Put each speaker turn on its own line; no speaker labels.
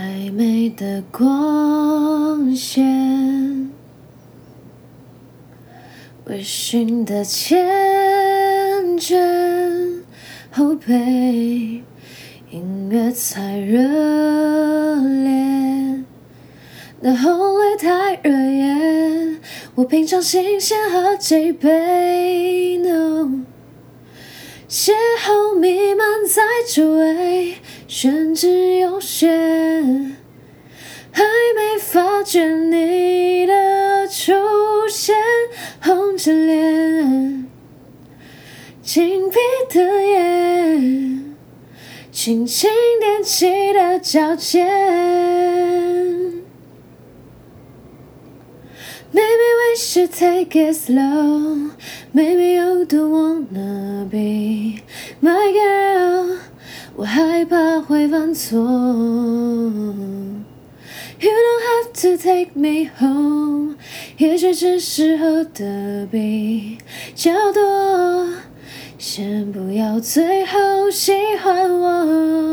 暧昧的光线，微醺的缱绻，后背音乐太热烈，那红绿太惹眼，我品尝新鲜和几杯，no，。邂逅弥漫在周围，甚至有些，还没发觉你的出现，红着脸，紧闭的眼，轻轻踮起的脚尖。Maybe we should take it slow. Maybe you don't wanna be my girl. 我害怕会犯错。You don't have to take me home. 也许只是喝的比较多。先不要最后喜欢我。